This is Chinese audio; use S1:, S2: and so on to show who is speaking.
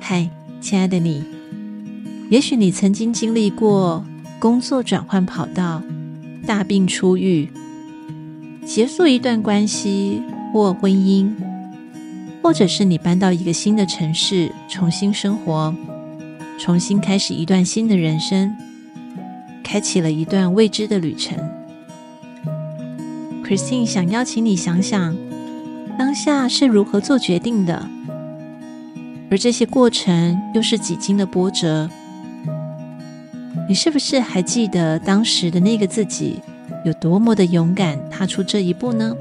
S1: 嗨，亲爱的你，也许你曾经经历过工作转换跑道、大病初愈、结束一段关系或婚姻，或者是你搬到一个新的城市重新生活，重新开始一段新的人生，开启了一段未知的旅程。Christine 想邀请你想想，当下是如何做决定的，而这些过程又是几经的波折。你是不是还记得当时的那个自己有多么的勇敢，踏出这一步呢？